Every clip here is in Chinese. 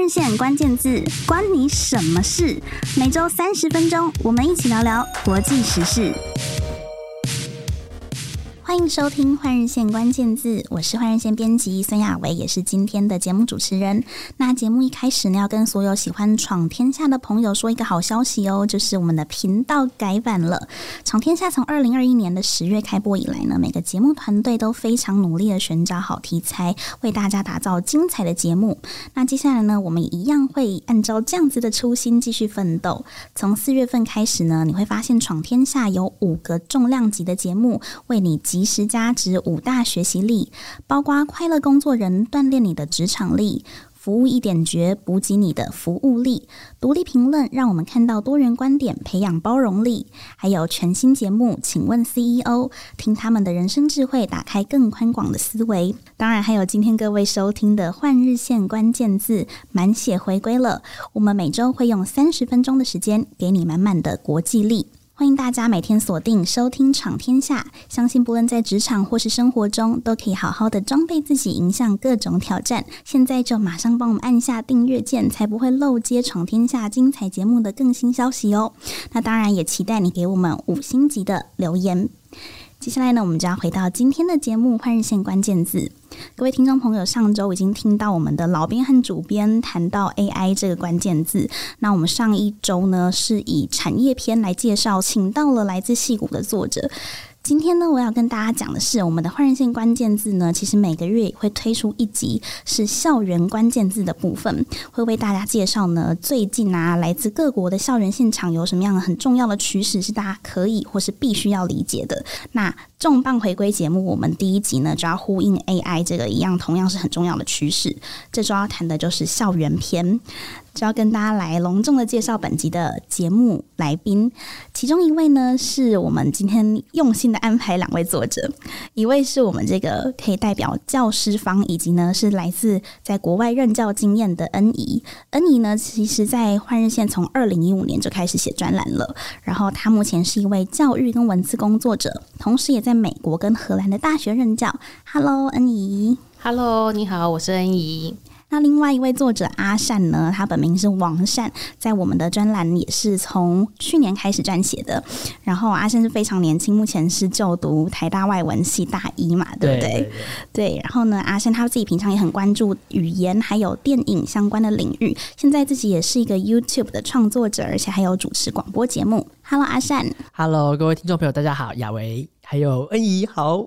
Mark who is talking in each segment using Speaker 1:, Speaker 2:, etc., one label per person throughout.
Speaker 1: 日线关键字，关你什么事？每周三十分钟，我们一起聊聊国际时事。欢迎收听《换日线关键字》，我是换日线编辑孙亚维，也是今天的节目主持人。那节目一开始呢，要跟所有喜欢闯天下的朋友说一个好消息哦，就是我们的频道改版了。闯天下从二零二一年的十月开播以来呢，每个节目团队都非常努力的寻找好题材，为大家打造精彩的节目。那接下来呢，我们一样会按照这样子的初心继续奋斗。从四月份开始呢，你会发现闯天下有五个重量级的节目为你集。及时加值五大学习力，包括快乐工作人锻炼你的职场力，服务一点绝补给你的服务力，独立评论让我们看到多元观点，培养包容力，还有全新节目，请问 CEO，听他们的人生智慧，打开更宽广的思维。当然，还有今天各位收听的换日线关键字满血回归了，我们每周会用三十分钟的时间，给你满满的国际力。欢迎大家每天锁定收听《闯天下》，相信不论在职场或是生活中，都可以好好的装备自己，迎向各种挑战。现在就马上帮我们按下订阅键，才不会漏接《闯天下》精彩节目的更新消息哦。那当然也期待你给我们五星级的留言。接下来呢，我们就要回到今天的节目《换日线关键字》。各位听众朋友，上周已经听到我们的老编和主编谈到 AI 这个关键字。那我们上一周呢，是以产业篇来介绍，请到了来自戏谷的作者。今天呢，我要跟大家讲的是，我们的换人性关键字呢，其实每个月也会推出一集是校园关键字的部分，会为大家介绍呢，最近啊，来自各国的校园现场有什么样的很重要的趋势，是大家可以或是必须要理解的。那重磅回归节目，我们第一集呢就要呼应 AI 这个一样，同样是很重要的趋势。这周要谈的就是校园篇。就要跟大家来隆重的介绍本集的节目来宾，其中一位呢是我们今天用心的安排两位作者，一位是我们这个可以代表教师方，以及呢是来自在国外任教经验的恩怡。恩怡呢，其实在换日线从二零一五年就开始写专栏了，然后他目前是一位教育跟文字工作者，同时也在美国跟荷兰的大学任教。Hello，恩怡。
Speaker 2: Hello，你好，我是恩怡。
Speaker 1: 那另外一位作者阿善呢，他本名是王善，在我们的专栏也是从去年开始撰写的。然后阿善是非常年轻，目前是就读台大外文系大一嘛，对不对？对，对，对，对。然后呢，阿善他自己平常也很关注语言还有电影相关的领域，现在自己也是一个 YouTube 的创作者，而且还有主持广播节目。Hello，阿善。
Speaker 3: Hello，各位听众朋友，大家好，雅维还有恩怡好。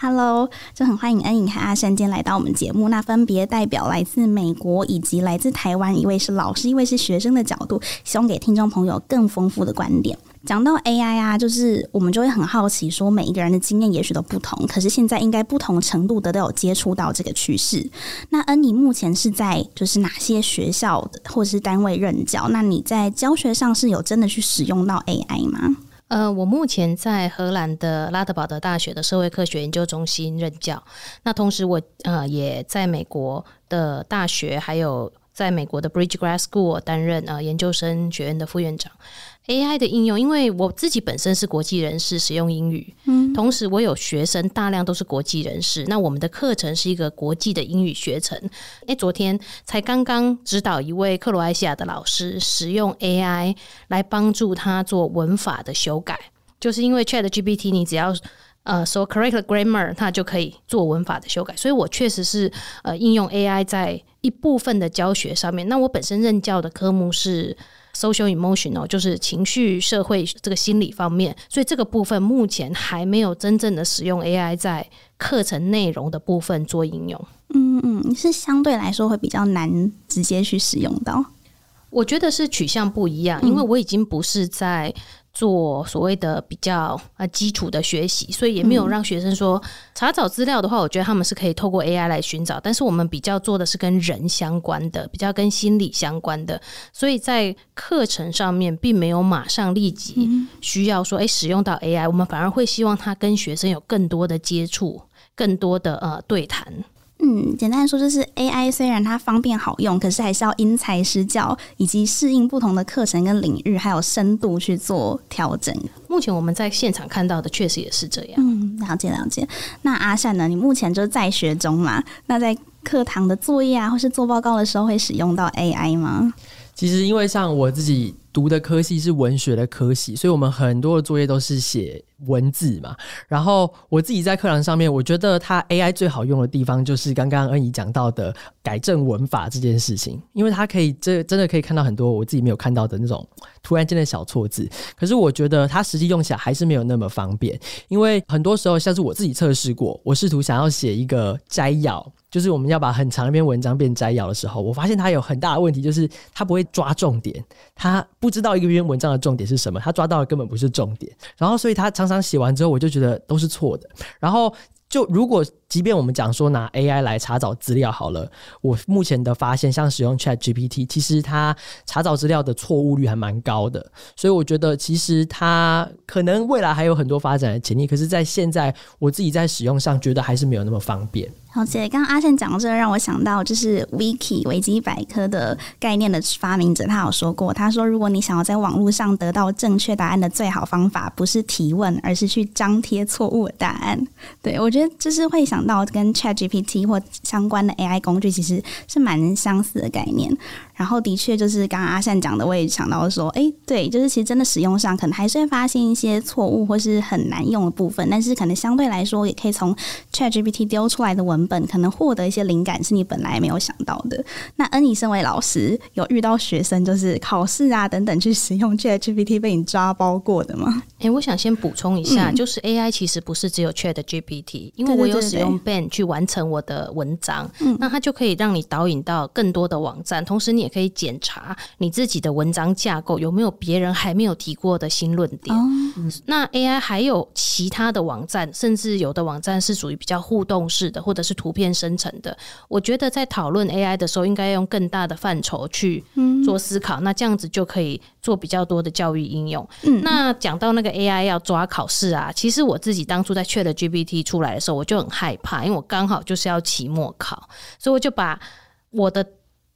Speaker 1: Hello，就很欢迎恩怡和阿山今天来到我们节目。那分别代表来自美国以及来自台湾，一位是老师，一位是学生的角度，希望给听众朋友更丰富的观点。讲到 AI 啊，就是我们就会很好奇，说每一个人的经验也许都不同，可是现在应该不同程度的都有接触到这个趋势。那恩怡目前是在就是哪些学校或者是单位任教？那你在教学上是有真的去使用到 AI 吗？
Speaker 2: 呃，我目前在荷兰的拉德堡德大学的社会科学研究中心任教。那同时我，呃也在美国的大学，还有在美国的 Bridge Grad School 担任呃研究生学院的副院长。AI 的应用，因为我自己本身是国际人士，使用英语，嗯，同时我有学生大量都是国际人士，那我们的课程是一个国际的英语学程。诶，昨天才刚刚指导一位克罗埃西亚的老师使用 AI 来帮助他做文法的修改，就是因为 ChatGPT 你只要呃说 correct grammar，它就可以做文法的修改，所以我确实是呃应用 AI 在一部分的教学上面。那我本身任教的科目是。Social emotional 就是情绪、社会这个心理方面，所以这个部分目前还没有真正的使用 AI 在课程内容的部分做应用。
Speaker 1: 嗯嗯，是相对来说会比较难直接去使用到。
Speaker 2: 我觉得是取向不一样，因为我已经不是在。做所谓的比较啊基础的学习，所以也没有让学生说查找资料的话，我觉得他们是可以透过 AI 来寻找。但是我们比较做的是跟人相关的，比较跟心理相关的，所以在课程上面并没有马上立即需要说，诶，使用到 AI，我们反而会希望他跟学生有更多的接触，更多的呃对谈。
Speaker 1: 嗯，简单来说就是 AI 虽然它方便好用，可是还是要因材施教，以及适应不同的课程跟领域，还有深度去做调整。
Speaker 2: 目前我们在现场看到的确实也是这样。
Speaker 1: 嗯，了解了解。那阿善呢？你目前就在学中嘛？那在课堂的作业啊，或是做报告的时候会使用到 AI 吗？
Speaker 3: 其实，因为像我自己读的科系是文学的科系，所以我们很多的作业都是写文字嘛。然后我自己在课堂上面，我觉得它 AI 最好用的地方就是刚刚恩怡讲到的改正文法这件事情，因为它可以这真的可以看到很多我自己没有看到的那种突然间的小错字。可是我觉得它实际用起来还是没有那么方便，因为很多时候像是我自己测试过，我试图想要写一个摘要。就是我们要把很长一篇文章变摘要的时候，我发现它有很大的问题，就是它不会抓重点，它不知道一个篇文章的重点是什么，它抓到的根本不是重点，然后所以它常常写完之后，我就觉得都是错的，然后。就如果即便我们讲说拿 AI 来查找资料好了，我目前的发现，像使用 ChatGPT，其实它查找资料的错误率还蛮高的，所以我觉得其实它可能未来还有很多发展的潜力，可是，在现在我自己在使用上，觉得还是没有那么方便。
Speaker 1: 好，姐，刚刚阿善讲到这个，让我想到就是 Wiki 维基百科的概念的发明者，他有说过，他说如果你想要在网络上得到正确答案的最好方法，不是提问，而是去张贴错误的答案。对，我觉得就是会想到跟 ChatGPT 或相关的 AI 工具，其实是蛮相似的概念。然后的确就是刚刚阿善讲的，我也想到说，哎，对，就是其实真的使用上可能还是会发现一些错误或是很难用的部分，但是可能相对来说，也可以从 ChatGPT 丢出来的文本，可能获得一些灵感，是你本来没有想到的。那恩你身为老师，有遇到学生就是考试啊等等去使用 ChatGPT 被你抓包过的吗？
Speaker 2: 哎，我想先补充一下，嗯、就是 AI 其实不是只有 ChatGPT，因为我有使用 Ben 去完成我的文章，对对对对，那它就可以让你导引到更多的网站，同时你。也可以检查你自己的文章架构有没有别人还没有提过的新论点。Oh. 那 AI 还有其他的网站，甚至有的网站是属于比较互动式的，或者是图片生成的。我觉得在讨论 AI 的时候，应该用更大的范畴去做思考。那这样子就可以做比较多的教育应用。那讲到那个 AI 要抓考试啊，其实我自己当初在 ChatGPT 出来的时候，我就很害怕，因为我刚好就是要期末考，所以我就把我的。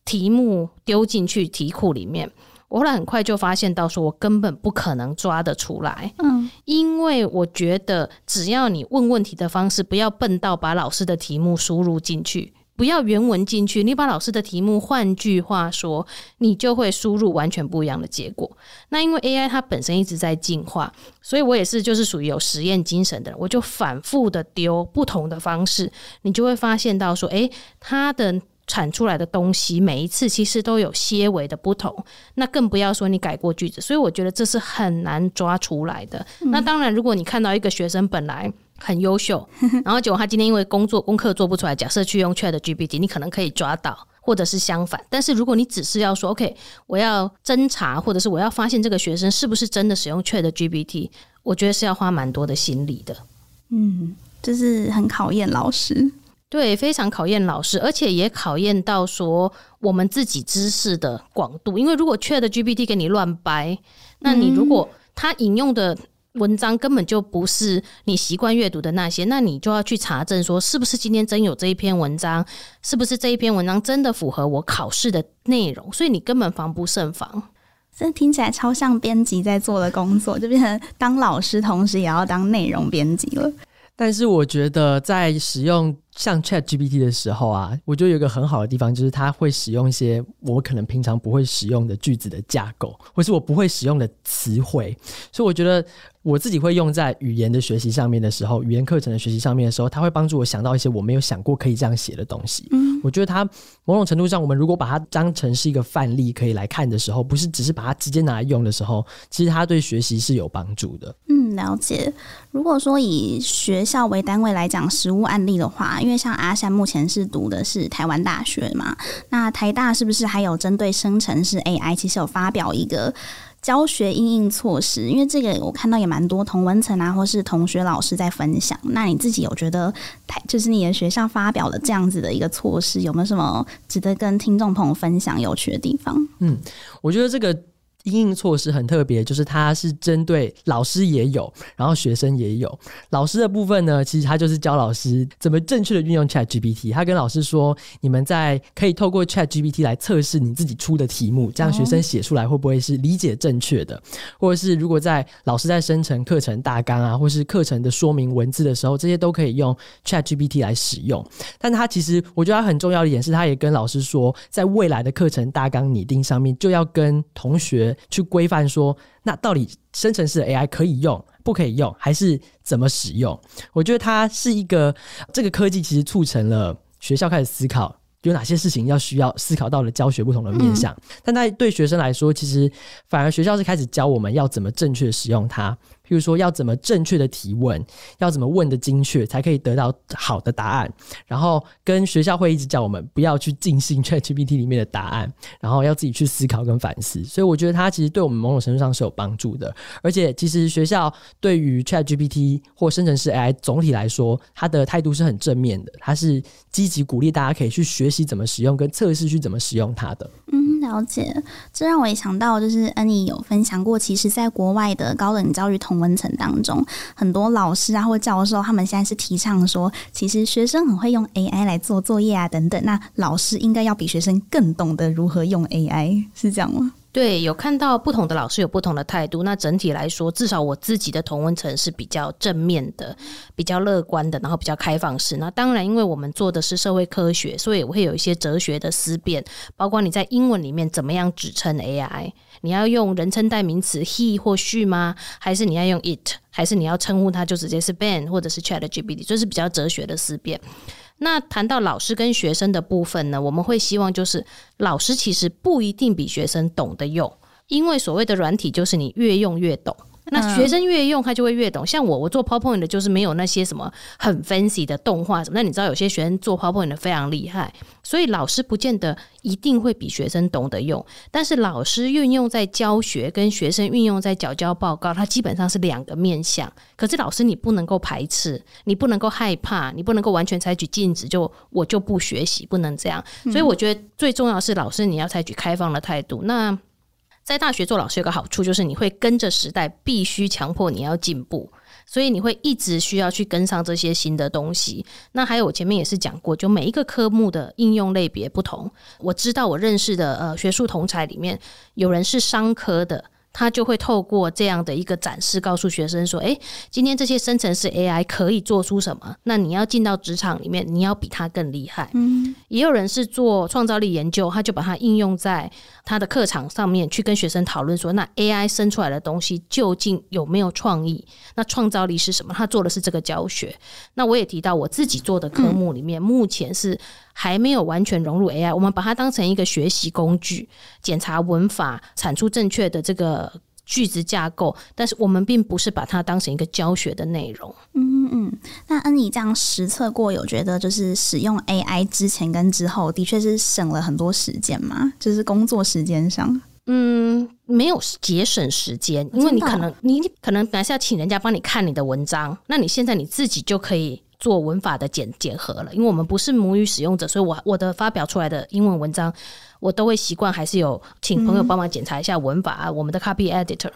Speaker 2: 题目丢进去题库里面，我后来很快就发现到，说我根本不可能抓得出来。嗯，因为我觉得只要你问问题的方式不要笨到把老师的题目输入进去，不要原文进去，你把老师的题目换句话说，你就会输入完全不一样的结果。那因为 AI 它本身一直在进化，所以我也是就是属于有实验精神的人，我就反复的丢不同的方式，你就会发现到说，诶，它的。产出来的东西每一次其实都有些微的不同，那更不要说你改过句子，所以我觉得这是很难抓出来的。嗯、那当然，如果你看到一个学生本来很优秀，然后结果他今天因为工作功课做不出来，假设去用 ChatGPT，你可能可以抓到，或者是相反。但是如果你只是要说 OK，我要侦查，或者是我要发现这个学生是不是真的使用 ChatGPT，我觉得是要花蛮多的心力的。
Speaker 1: 嗯，就是很考验老师。
Speaker 2: 对，非常考验老师，而且也考验到说我们自己知识的广度。因为如果 ChatGPT 给你乱掰，那你如果他引用的文章根本就不是你习惯阅读的那些，那你就要去查证说是不是今天真有这一篇文章，是不是这一篇文章真的符合我考试的内容，所以你根本防不胜防。
Speaker 1: 这听起来超像编辑在做的工作，就变成当老师同时也要当内容编辑了。
Speaker 3: 但是我觉得在使用像 ChatGPT 的时候啊，我觉得有一个很好的地方，就是它会使用一些我可能平常不会使用的句子的架构，或是我不会使用的词汇，所以我觉得。我自己会用在语言的学习上面的时候，语言课程的学习上面的时候，它会帮助我想到一些我没有想过可以这样写的东西。嗯，我觉得它某种程度上，我们如果把它当成是一个范例可以来看的时候，不是只是把它直接拿来用的时候，其实它对学习是有帮助的。
Speaker 1: 嗯，了解。如果说以学校为单位来讲实物案例的话，因为像阿山目前是读的是台湾大学嘛，那台大是不是还有针对生成式 AI，其实有发表一个？教学应应措施，因为这个我看到也蛮多同文层啊，或是同学老师在分享。那你自己有觉得台，就是你的学校发表了这样子的一个措施，有没有什么值得跟听众朋友分享有趣的地方？
Speaker 3: 嗯，我觉得这个因应措施很特别，就是它是针对老师也有，然后学生也有。老师的部分呢，其实他就是教老师怎么正确的运用 ChatGPT。他跟老师说，你们在可以透过 ChatGPT 来测试你自己出的题目，这样学生写出来会不会是理解正确的？或者是如果在老师在生成课程大纲啊，或是课程的说明文字的时候，这些都可以用 ChatGPT 来使用。但他其实我觉得他很重要的一点是，他也跟老师说，在未来的课程大纲拟定上面，就要跟同学。去规范说，那到底生成式的 AI 可以用，不可以用，还是怎么使用？我觉得它是一个这个科技，其实促成了学校开始思考有哪些事情要需要思考到了教学不同的面向。但在对学生来说，其实反而学校是开始教我们要怎么正确使用它。譬如说，要怎么正确的提问，要怎么问的精确，才可以得到好的答案。然后跟学校会一直叫我们不要去尽信 ChatGPT 里面的答案，然后要自己去思考跟反思。所以我觉得它其实对我们某种程度上是有帮助的。而且其实学校对于 ChatGPT 或生成式 AI 总体来说，它的态度是很正面的，它是积极鼓励大家可以去学习怎么使用，跟测试去怎么使用它的。
Speaker 1: 嗯，了解。这让我也想到，就是安妮有分享过，其实在国外的高等教育同文层当中，很多老师啊或教授，他们现在是提倡说，其实学生很会用 AI 来做作业啊等等，那老师应该要比学生更懂得如何用 AI，是这样吗？
Speaker 2: 对，有看到不同的老师有不同的态度。那整体来说，至少我自己的同温层是比较正面的、比较乐观的，然后比较开放式。那当然，因为我们做的是社会科学，所以我会有一些哲学的思辨，包括你在英文里面怎么样指称 AI，你要用人称代名词 he 或 she 吗？还是你要用 it？还是你要称呼它就直接是 Ben 或者是 ChatGPT？这是比较哲学的思辨。那谈到老师跟学生的部分呢，我们会希望就是老师其实不一定比学生懂得用，因为所谓的软体就是你越用越懂。那学生越用，他就会越懂。像我，我做 PowerPoint 的，就是没有那些什么很 fancy 的动画什么。那你知道，有些学生做 PowerPoint 的非常厉害，所以老师不见得一定会比学生懂得用。但是老师运用在教学，跟学生运用在缴交报告，它基本上是两个面向。可是老师，你不能够排斥，你不能够害怕，你不能够完全采取禁止，就我就不学习，不能这样。所以我觉得最重要的是，老师你要采取开放的态度。那在大学做老师有个好处，就是你会跟着时代，必须强迫你要进步，所以你会一直需要去跟上这些新的东西。那还有我前面也是讲过，就每一个科目的应用类别不同。我知道我认识的呃学术同才里面有人是商科的。他就会透过这样的一个展示，告诉学生说：“诶，今天这些生成式 AI 可以做出什么？那你要进到职场里面，你要比他更厉害。”嗯，也有人是做创造力研究，他就把它应用在他的课堂上面，去跟学生讨论说：“那 AI 生出来的东西究竟有没有创意？那创造力是什么？”他做的是这个教学。那我也提到我自己做的科目里面，目前是。还没有完全融入 AI，我们把它当成一个学习工具，检查文法，产出正确的这个句子架构。但是我们并不是把它当成一个教学的内容。
Speaker 1: 嗯嗯，那恩妮这样实测过，有觉得就是使用 AI 之前跟之后，的确是省了很多时间吗？就是工作时间上，
Speaker 2: 嗯，没有节省时间，因为你可能你可能本来是要请人家帮你看你的文章，那你现在你自己就可以。做文法的检检核了，因为我们不是母语使用者，所以我我的发表出来的英文文章，我都会习惯还是有请朋友帮忙检查一下文法啊。我们的 copy editor，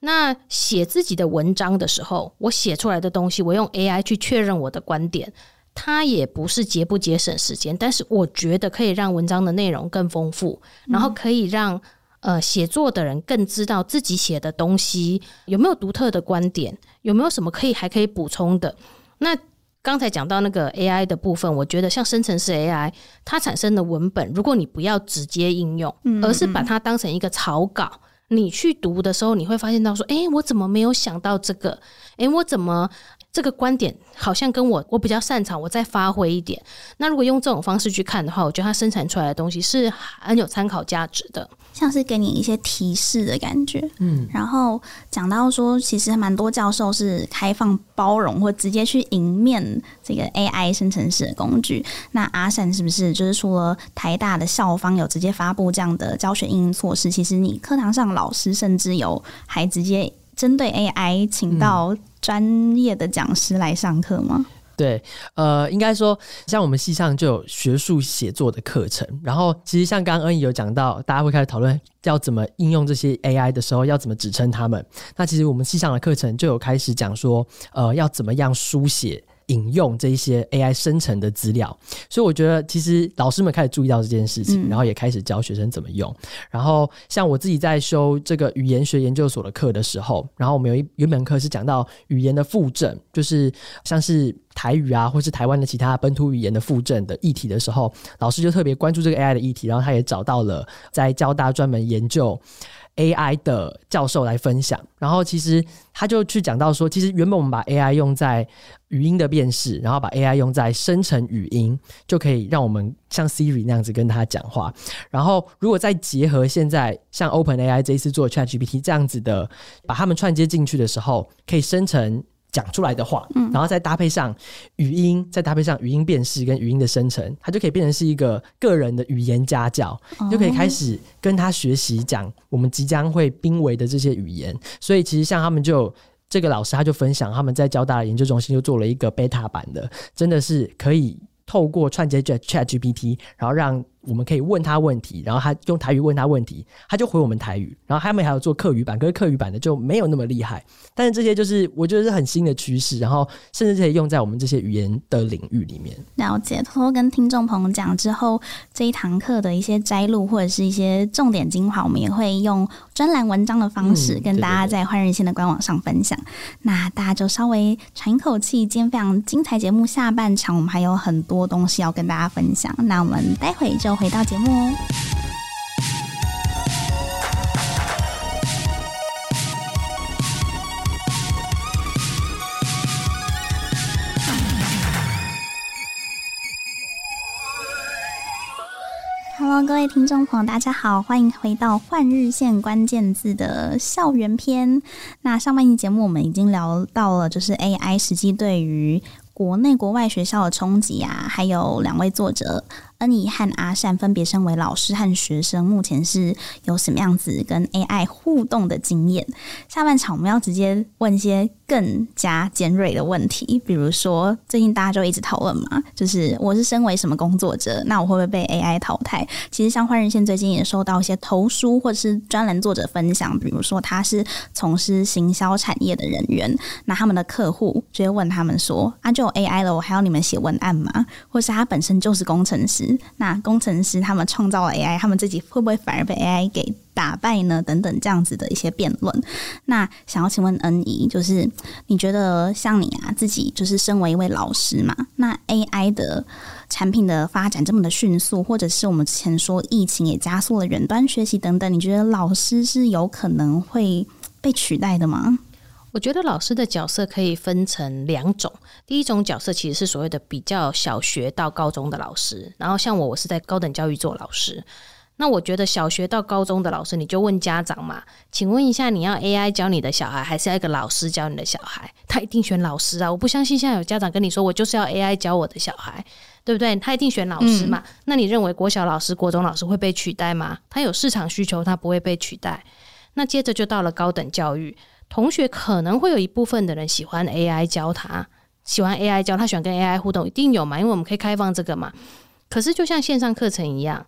Speaker 2: 那写自己的文章的时候，我写出来的东西，我用 AI 去确认我的观点，它也不是节不节省时间，但是我觉得可以让文章的内容更丰富，然后可以让呃写作的人更知道自己写的东西有没有独特的观点，有没有什么可以还可以补充的，那。刚才讲到那个 AI 的部分，我觉得像生成式 AI，它产生的文本，如果你不要直接应用，而是把它当成一个草稿，你去读的时候，你会发现到说，诶，我怎么没有想到这个？诶，我怎么？这个观点好像跟我我比较擅长，我再发挥一点。那如果用这种方式去看的话，我觉得它生产出来的东西是很有参考价值的，
Speaker 1: 像是给你一些提示的感觉。嗯，然后讲到说，其实蛮多教授是开放包容或直接去迎面这个 AI 生成式的工具。那阿善是不是就是除了台大的校方有直接发布这样的教学应用措施，其实你课堂上老师甚至有还直接针对 AI 请到专业的讲师来上课吗？
Speaker 3: 对，呃，应该说，像我们系上就有学术写作的课程，然后其实像刚刚恩怡有讲到，大家会开始讨论要怎么应用这些 AI 的时候，要怎么指称他们。那其实我们系上的课程就有开始讲说，呃，要怎么样书写。引用这一些 AI 生成的资料，所以我觉得其实老师们开始注意到这件事情，然后也开始教学生怎么用。嗯、然后像我自己在修这个语言学研究所的课的时候，然后我们有一有一门课是讲到语言的复证，就是像是台语啊，或是台湾的其他本土语言的复证的议题的时候，老师就特别关注这个 AI 的议题，然后他也找到了在交大专门研究 AI 的教授来分享，然后其实他就去讲到说，其实原本我们把 AI 用在语音的辨识，然后把 AI 用在生成语音，就可以让我们像 Siri 那样子跟他讲话。然后如果再结合现在像 OpenAI 这一次做 ChatGPT 这样子的，把它们串接进去的时候，可以生成。讲出来的话，然后再搭配上语音，再搭配上语音辨识跟语音的生成，它就可以变成是一个个人的语言家教，你就可以开始跟他学习讲我们即将会濒危的这些语言。所以其实像他们就这个老师他就分享，他们在交大的研究中心就做了一个 beta 版的，真的是可以透过串接 ChatGPT，然后让。我们可以问他问题，然后他用台语问他问题，他就回我们台语。然后他们还有做客语版，可是客语版的就没有那么厉害。但是这些就是我觉得是很新的趋势，然后甚至可以用在我们这些语言的领域里面。
Speaker 1: 了解，偷偷跟听众朋友讲之后，这一堂课的一些摘录或者是一些重点精华，我们也会用专栏文章的方式跟大家在换日线的官网上分享。那大家就稍微喘一口气，今天非常精彩节目下半场，我们还有很多东西要跟大家分享。那我们待会就。回到节目哦。各位听众朋友，大家好，欢迎回到换日线关键字的校园篇。那上半期节目我们已经聊到了，就是 AI 实际对于国内国外学校的冲击啊，还有两位作者。恩怡和阿善分别身为老师和学生，目前是有什么样子跟 AI 互动的经验？下半场我们要直接问一些更加尖锐的问题，比如说最近大家就一直讨论嘛，就是我是身为什么工作者，那我会不会被 AI 淘汰？其实像换日线最近也收到一些投书或者是专栏作者分享，比如说他是从事行销产业的人员，那他们的客户就会问他们说：“啊，就有 AI 了，我还要你们写文案吗？”或是他本身就是工程师。那工程师他们创造了 AI，他们自己会不会反而被 AI 给打败呢？等等这样子的一些辩论。那想要请问恩怡，就是你觉得像你啊，自己就是身为一位老师嘛，那 AI 的产品的发展这么的迅速，或者是我们之前说疫情也加速了远端学习等等，你觉得老师是有可能会被取代的吗？
Speaker 2: 我觉得老师的角色可以分成两种，第一种角色其实是所谓的比较小学到高中的老师，然后像我，我是在高等教育做老师。那我觉得小学到高中的老师，你就问家长嘛，请问一下，你要 AI 教你的小孩，还是要一个老师教你的小孩？他一定选老师啊！我不相信现在有家长跟你说，我就是要 AI 教我的小孩，对不对？他一定选老师嘛。嗯。那你认为国小老师、国中老师会被取代吗？他有市场需求，他不会被取代。那接着就到了高等教育。同学可能会有一部分的人喜欢 AI 教他，喜欢 AI 教他，喜欢跟 AI 互动，一定有嘛？因为我们可以开放这个嘛。可是就像线上课程一样，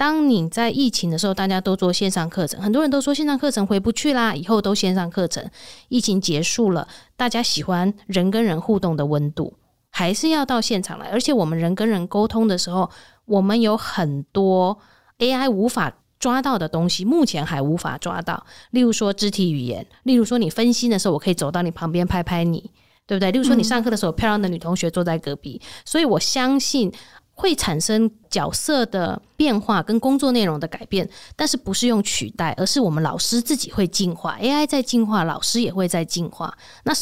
Speaker 2: 当你在疫情的时候，大家都做线上课程，很多人都说线上课程回不去啦，以后都线上课程。疫情结束了，大家喜欢人跟人互动的温度，还是要到现场来。而且我们人跟人沟通的时候，我们有很多 AI 无法。抓到的东西目前还无法抓到，例如说肢体语言，例如说你分心的时候，我可以走到你旁边拍拍你，对不对？例如说你上课的时候，漂亮的女同学坐在隔壁，所以我相信会产生角色的变化跟工作内容的改变，但是不是用取代，而是我们老师自己会进化，AI 在进化，老师也会在进化。那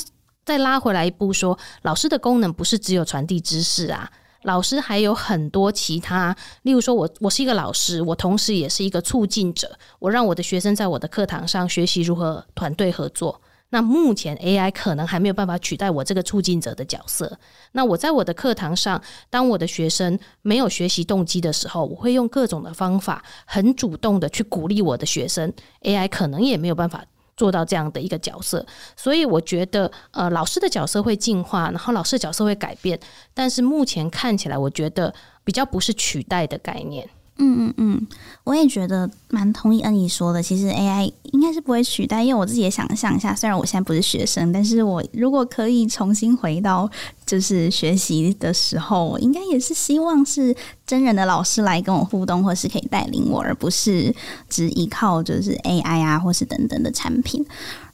Speaker 2: 再拉回来一步说，老师的功能不是只有传递知识啊。老师还有很多其他，例如说我，我是一个老师，我同时也是一个促进者，我让我的学生在我的课堂上学习如何团队合作。那目前 AI 可能还没有办法取代我这个促进者的角色。那我在我的课堂上，当我的学生没有学习动机的时候，我会用各种的方法，很主动的去鼓励我的学生。AI 可能也没有办法做到这样的一个角色。所以我觉得，呃，老师的角色会进化，然后老师的角色会改变，但是目前看起来，我觉得比较不是取代的概念。
Speaker 1: 嗯嗯嗯，我也觉得蛮同意恩仪说的。其实 AI 应该是不会取代，因为我自己也想象一下，虽然我现在不是学生，但是我如果可以重新回到就是学习的时候，我应该也是希望是真人的老师来跟我互动，或是可以带领我，而不是只依靠就是 AI 啊，或是等等的产品。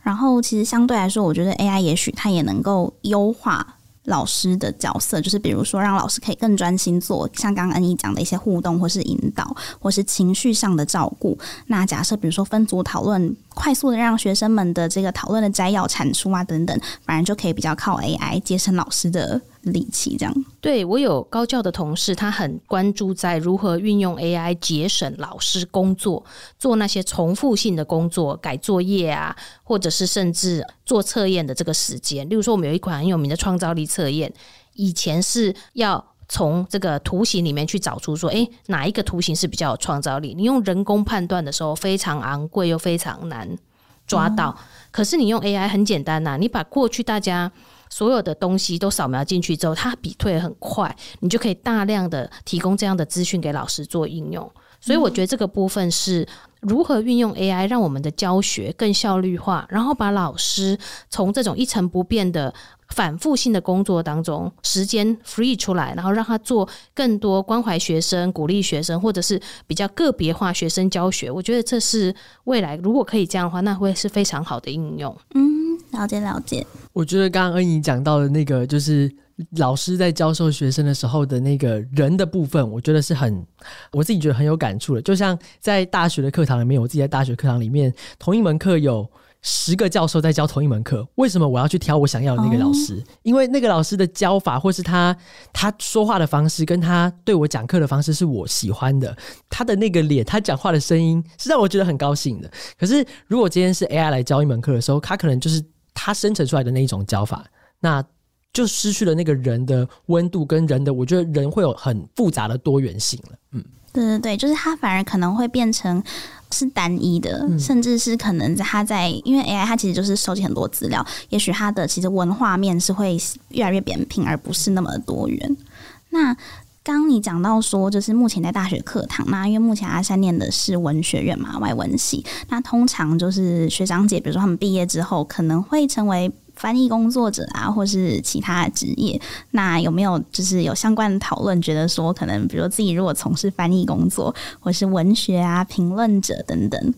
Speaker 1: 然后其实相对来说，我觉得 AI 也许它也能够优化。老师的角色就是，比如说让老师可以更专心做，像刚刚恩一讲的一些互动，或是引导，或是情绪上的照顾。那假设比如说分组讨论，快速的让学生们的这个讨论的摘要产出啊等等，反而就可以比较靠 AI 节省老师的力气，这样。
Speaker 2: 对，我有高教的同事，他很关注在如何运用 AI 节省老师工作，做那些重复性的工作，改作业啊，或者是甚至做测验的这个时间。例如说，我们有一款很有名的创造力测验，以前是要从这个图形里面去找出说，诶，哪一个图形是比较有创造力？你用人工判断的时候非常昂贵又非常难抓到，嗯、可是你用 AI 很简单呐、啊，你把过去大家。所有的东西都扫描进去之后，它比对很快，你就可以大量的提供这样的资讯给老师做应用。所以我觉得这个部分是如何运用 AI 让我们的教学更效率化，然后把老师从这种一成不变的反复性的工作当中时间 free 出来，然后让他做更多关怀学生、鼓励学生，或者是比较个别化学生教学。我觉得这是未来如果可以这样的话，那会是非常好的应用。
Speaker 1: 嗯。了解了解，
Speaker 3: 我觉得刚刚恩怡讲到的那个，就是老师在教授学生的时候的那个人的部分，我觉得是很，我自己觉得很有感触的。就像在大学的课堂里面，我自己在大学课堂里面，同一门课有十个教授在教同一门课，为什么我要去挑我想要的那个老师？哦、因为那个老师的教法，或是他他说话的方式，跟他对我讲课的方式是我喜欢的，他的那个脸，他讲话的声音是让我觉得很高兴的。可是如果今天是 AI 来教一门课的时候，他可能就是。他生成出来的那一种教法，那就失去了那个人的温度跟人的，我觉得人会有很复杂的多元性了。嗯，
Speaker 1: 对对对，就是它反而可能会变成是单一的，嗯、甚至是可能他在因为 AI 它其实就是收集很多资料，也许它的其实文化面是会越来越扁平，而不是那么多元。那刚刚你讲到说，就是目前在大学课堂嘛，因为目前阿三念的是文学院嘛，外文系。那通常就是学长姐，比如说他们毕业之后，可能会成为翻译工作者啊，或是其他职业。那有没有就是有相关的讨论，觉得说可能，比如自己如果从事翻译工作，或是文学啊评论者等等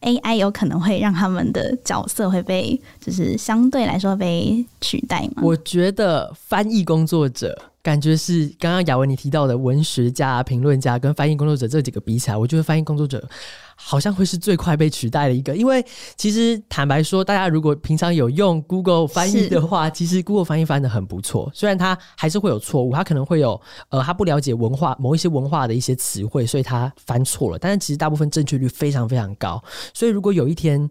Speaker 1: ，AI 有可能会让他们的角色会被，就是相对来说被取代吗？
Speaker 3: 我觉得翻译工作者。感觉是刚刚雅文你提到的文学家、评论家跟翻译工作者这几个比起来，我觉得翻译工作者好像会是最快被取代的一个。因为其实坦白说，大家如果平常有用 Google 翻译的话，其实 Google 翻译翻的很不错。虽然它还是会有错误，它可能会有呃，它不了解文化某一些文化的一些词汇，所以它翻错了。但是其实大部分正确率非常非常高。所以如果有一天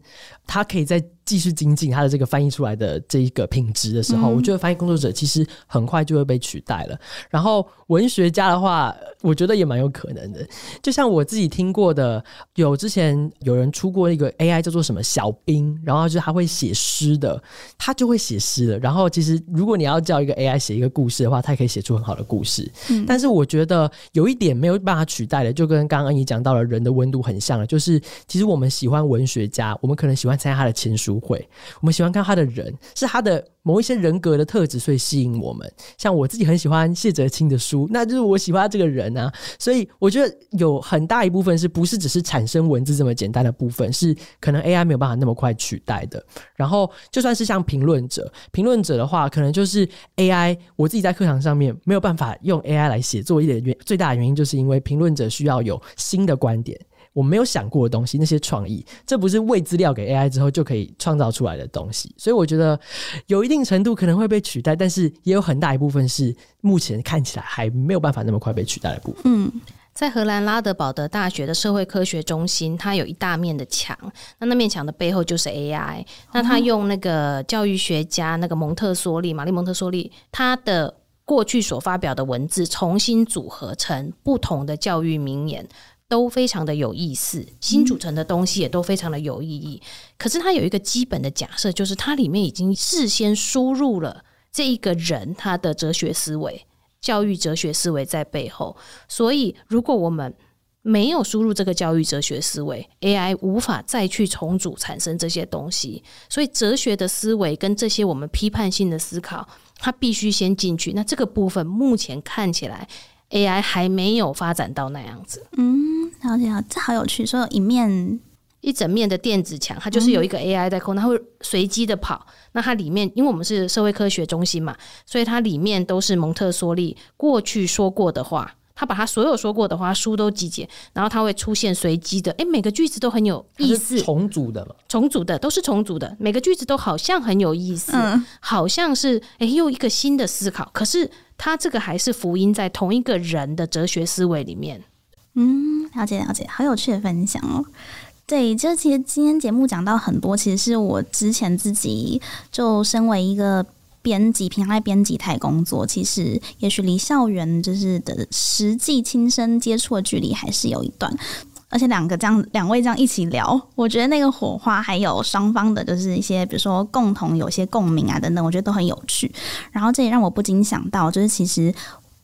Speaker 3: 它可以在继续精进它的这个翻译出来的这一个品质的时候，嗯、我觉得翻译工作者其实很快就会被取代了。然后文学家的话，我觉得也蛮有可能的。就像我自己听过的，有之前有人出过一个 AI 叫做什么小兵，然后就是他会写诗的，他就会写诗的。然后其实如果你要叫一个 AI 写一个故事的话，他也可以写出很好的故事。嗯、但是我觉得有一点没有办法取代的，就跟刚刚你讲到了人的温度很像了，就是其实我们喜欢文学家，我们可能喜欢参加他的签书会，我们喜欢看他的人，是他的某一些人格的特质，所以吸引我们。像我自己很喜欢谢哲青的书，那就是我喜欢这个人啊。所以我觉得有很大一部分是不是只是产生文字这么简单的部分，是可能 AI 没有办法那么快取代的。然后就算是像评论者，评论者的话，可能就是 AI。我自己在课堂上面没有办法用 AI 来写作业的原最大的原因，就是因为评论者需要有新的观点。我没有想过的东西，那些创意，这不是喂资料给 AI 之后就可以创造出来的东西。所以我觉得有一定程度可能会被取代，但是也有很大一部分是目前看起来还没有办法那么快被取代的部分。
Speaker 2: 嗯，在荷兰拉德堡德大学的社会科学中心，它有一大面的墙，那那面墙的背后就是 AI。那他用那个教育学家那个蒙特梭利，玛丽蒙特梭利，他的过去所发表的文字重新组合成不同的教育名言。都非常的有意思，新组成的东西也都非常的有意义。可是它有一个基本的假设，就是它里面已经事先输入了这一个人他的哲学思维、教育哲学思维在背后。所以，如果我们没有输入这个教育哲学思维，AI 无法再去重组产生这些东西。所以，哲学的思维跟这些我们批判性的思考，它必须先进去。那这个部分目前看起来。AI 还没有发展到那样子，
Speaker 1: 嗯，了解了，这好有趣。说有一面
Speaker 2: 一整面的电子墙，它就是有一个 AI 在控，它会随机的跑。那它里面，因为我们是社会科学中心嘛，所以它里面都是蒙特梭利过去说过的话。他把他所有说过的话书都集结，然后它会出现随机的，哎，每个句子都很有意思，
Speaker 3: 重组的嘛，
Speaker 2: 重组的都是重组的，每个句子都好像很有意思，嗯，好像是哎又一个新的思考，可是它这个还是福音在同一个人的哲学思维里面。
Speaker 1: 嗯，了解了解，好有趣的分享哦。对，就其实今天节目讲到很多，其实是我之前自己就身为一个。编辑平常在编辑台工作，其实也许离校园就是的实际亲身接触的距离还是有一段，而且两个这样两位这样一起聊，我觉得那个火花还有双方的，就是一些比如说共同有些共鸣啊等等，我觉得都很有趣。然后这也让我不禁想到，就是其实。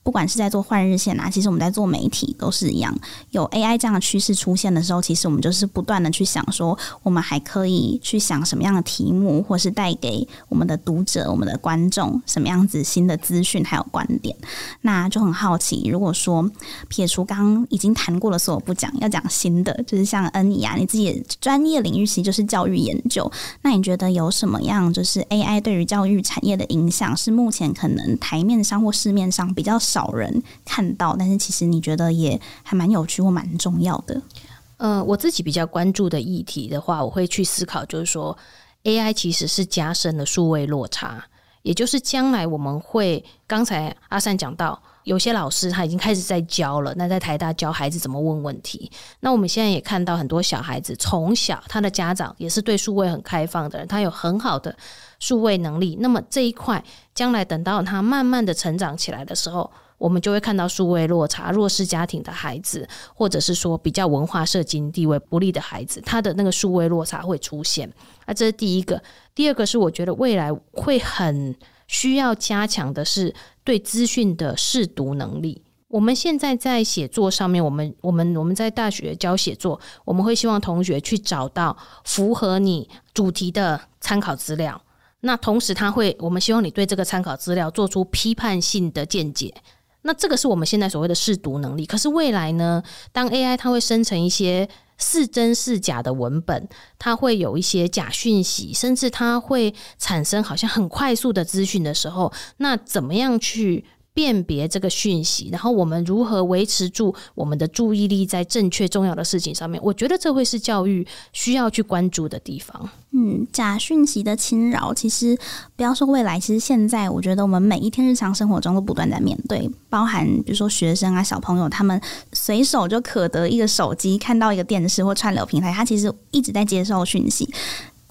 Speaker 1: 不管是在做换日线啊，其实我们在做媒体都是一样。有 AI 这样的趋势出现的时候，其实我们就是不断的去想说，我们还可以去想什么样的题目，或是带给我们的读者、我们的观众什么样子新的资讯还有观点。那就很好奇，如果说撇除刚已经谈过了所有不讲，要讲新的，就是像恩仪啊，你自己专业领域其实就是教育研究。那你觉得有什么样就是 AI 对于教育产业的影响，是目前可能台面上或市面上比较少人看到，但是其实你觉得也还蛮有趣或蛮重要的。
Speaker 2: 呃，我自己比较关注的议题的话，我会去思考，就是说 AI 其实是加深了数位落差，也就是将来我们会，刚才阿善讲到，有些老师他已经开始在教了，那在台大教孩子怎么问问题。那我们现在也看到很多小孩子从小他的家长也是对数位很开放的人，他有很好的数位能力。那么这一块将来等到他慢慢的成长起来的时候，我们就会看到数位落差，弱势家庭的孩子，或者是说比较文化社经地位不利的孩子，他的那个数位落差会出现。那，这是第一个。第二个是我觉得未来会很需要加强的是对资讯的试读能力。我们现在在写作上面，我们我们我们在大学教写作，我们会希望同学去找到符合你主题的参考资料。那同时，他会我们希望你对这个参考资料做出批判性的见解。那这个是我们现在所谓的试读能力，可是未来呢？当 AI 它会生成一些是真是假的文本，它会有一些假讯息，甚至它会产生好像很快速的资讯的时候，那怎么样去辨别这个讯息，然后我们如何维持住我们的注意力在正确重要的事情上面？我觉得这会是教育需要去关注的地方。
Speaker 1: 嗯，假讯息的侵扰，其实不要说未来，其实现在我觉得我们每一天日常生活中都不断在面对，包含比如说学生啊、小朋友，他们随手就可得一个手机，看到一个电视或串流平台，他其实一直在接受讯息。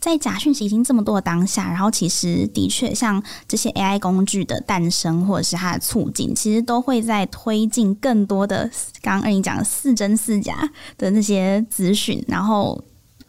Speaker 1: 在假讯息已经这么多的当下，然后其实的确像这些 AI 工具的诞生或者是它的促进，其实都会在推进更多的刚刚二你讲的似真似假的那些资讯，然后。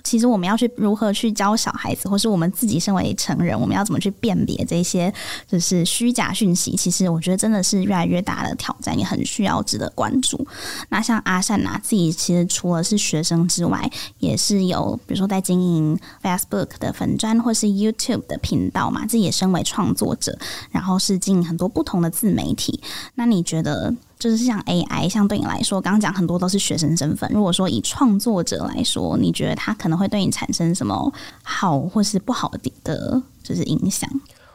Speaker 1: 其实我们要去如何去教小孩子，或是我们自己身为成人，我们要怎么去辨别这些就是虚假讯息？其实我觉得真的是越来越大的挑战，也很需要值得关注。那像阿善呐、啊，自己其实除了是学生之外，也是有比如说在经营 Facebook 的粉专或是 YouTube 的频道嘛，自己也身为创作者，然后是经营很多不同的自媒体。那你觉得？就是像 AI，像对你来说，刚刚讲很多都是学生身份。如果说以创作者来说，你觉得他可能会对你产生什么好或是不好的，就是影响？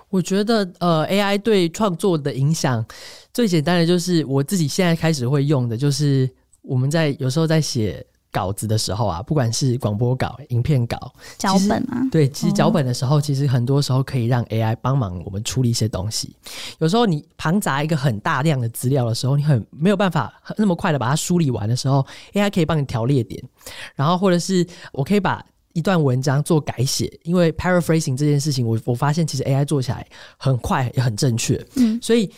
Speaker 3: 我觉得，呃，AI 对创作的影响最简单的就是我自己现在开始会用的，就是我们在有时候在写。稿子的时候啊，不管是广播稿、影片稿、
Speaker 1: 脚本啊，
Speaker 3: 对，其实脚本的时候，其实很多时候可以让 AI 帮忙我们处理一些东西。有时候你庞杂一个很大量的资料的时候，你很没有办法那么快的把它梳理完的时候，AI 可以帮你调列点，然后或者是我可以把一段文章做改写，因为 paraphrasing 这件事情，我我发现其实 AI 做起来很快也很正确，嗯，所以。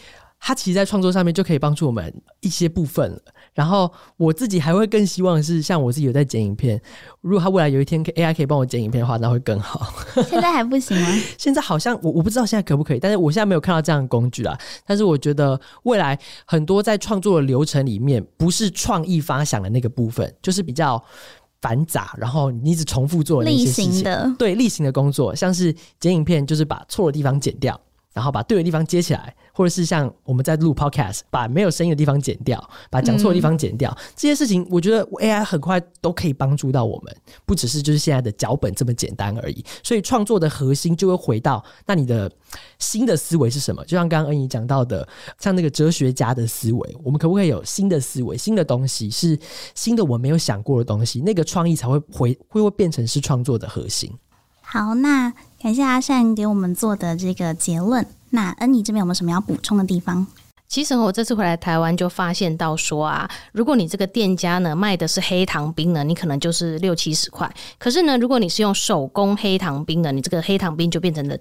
Speaker 3: 它其实，在创作上面就可以帮助我们一些部分了。然后我自己还会更希望是，像我自己有在剪影片，如果它未来有一天 AI 可以帮我剪影片的话，那会更好。
Speaker 1: 现在还不行吗？
Speaker 3: 现在好像我我不知道现在可不可以，但是我现在没有看到这样的工具啦。但是我觉得未来很多在创作的流程里面，不是创意发想的那个部分，就是比较繁杂，然后你一直重复做的那些事情。例行的，对，例行的工作，像是剪影片，就是把错的地方剪掉。然后把对的地方接起来，或者是像我们在录 podcast，把没有声音的地方剪掉，把讲错的地方剪掉，嗯、这些事情，我觉得 AI 很快都可以帮助到我们，不只是就是现在的脚本这么简单而已。所以创作的核心就会回到，那你的新的思维是什么？就像刚刚恩怡讲到的，像那个哲学家的思维，我们可不可以有新的思维、新的东西，是新的我没有想过的东西，那个创意才会回会会变成是创作的核心。
Speaker 1: 好，那。感谢阿善给我们做的这个结论。那恩妮这边有没有什么要补充的地方？
Speaker 2: 其实我这次回来台湾就发现到说啊，如果你这个店家呢卖的是黑糖冰呢，你可能就是六七十块。可是呢，如果你是用手工黑糖冰的，你这个黑糖冰就变成了。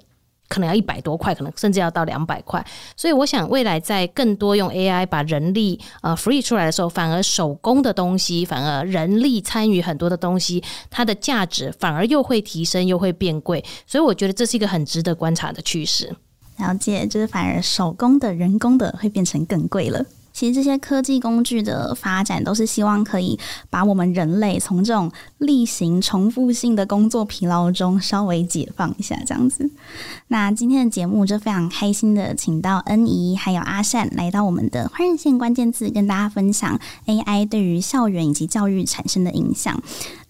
Speaker 2: 可能要一百多块，可能甚至要到两百块。所以我想，未来在更多用 AI 把人力呃 free 出来的时候，反而手工的东西，反而人力参与很多的东西，它的价值反而又会提升，又会变贵。所以我觉得这是一个很值得观察的趋势。
Speaker 1: 了解，就是反而手工的人工的会变成更贵了。其实这些科技工具的发展，都是希望可以把我们人类从这种例行重复性的工作疲劳中稍微解放一下，这样子。那今天的节目就非常开心的请到恩怡还有阿善来到我们的换日线关键字，跟大家分享 AI 对于校园以及教育产生的影响。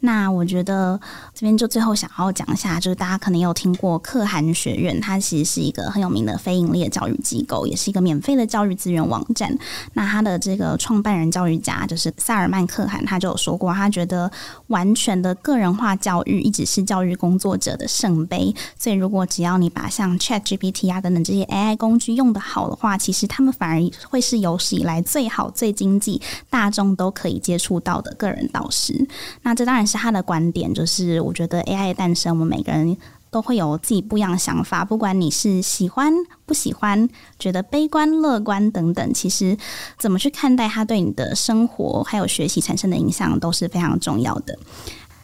Speaker 1: 那我觉得这边就最后想要讲一下，就是大家可能有听过可汗学院，它其实是一个很有名的非营利的教育机构，也是一个免费的教育资源网站。那它的这个创办人教育家就是萨尔曼可汗，他就有说过，他觉得完选的个人化教育一直是教育工作者的圣杯。所以如果只要你把像 Chat GPT 啊等等这些 AI 工具用得好的话，其实他们反而会是有史以来最好、最经济、大众都可以接触到的个人导师。那这当然是。他的观点，就是我觉得 AI 诞生，我们每个人都会有自己不一样的想法。不管你是喜欢、不喜欢，觉得悲观、乐观等等，其实怎么去看待它对你的生活还有学习产生的影响，都是非常重要的。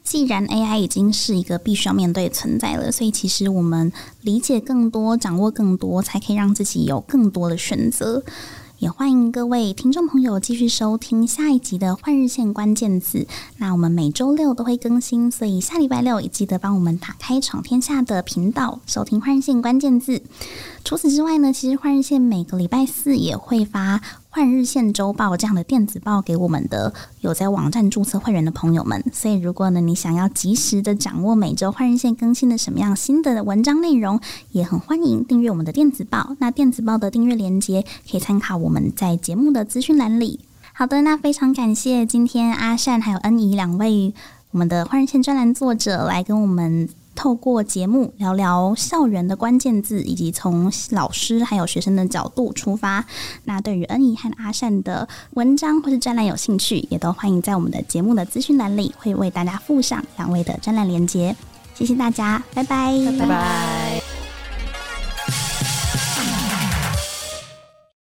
Speaker 1: 既然 AI 已经是一个必须要面对存在了，所以其实我们理解更多、掌握更多，才可以让自己有更多的选择。也欢迎各位听众朋友继续收听下一集的《换日线关键字》。那我们每周六都会更新，所以下礼拜六也记得帮我们打开“闯天下”的频道，收听《换日线关键字》。除此之外呢，其实《换日线》每个礼拜四也会发。换日线周报这样的电子报给我们的有在网站注册会员的朋友们，所以如果呢你想要及时的掌握每周换日线更新的什么样新的文章内容，也很欢迎订阅我们的电子报。那电子报的订阅链接可以参考我们在节目的资讯栏里。好的，那非常感谢今天阿善还有恩怡两位我们的换日线专栏作者来跟我们。透过节目聊聊校园的关键字，以及从老师还有学生的角度出发。那对于恩怡和阿善的文章或是专栏有兴趣，也都欢迎在我们的节目的资讯栏里会为大家附上两位的专栏连接。谢谢大家，拜拜，
Speaker 2: 拜拜。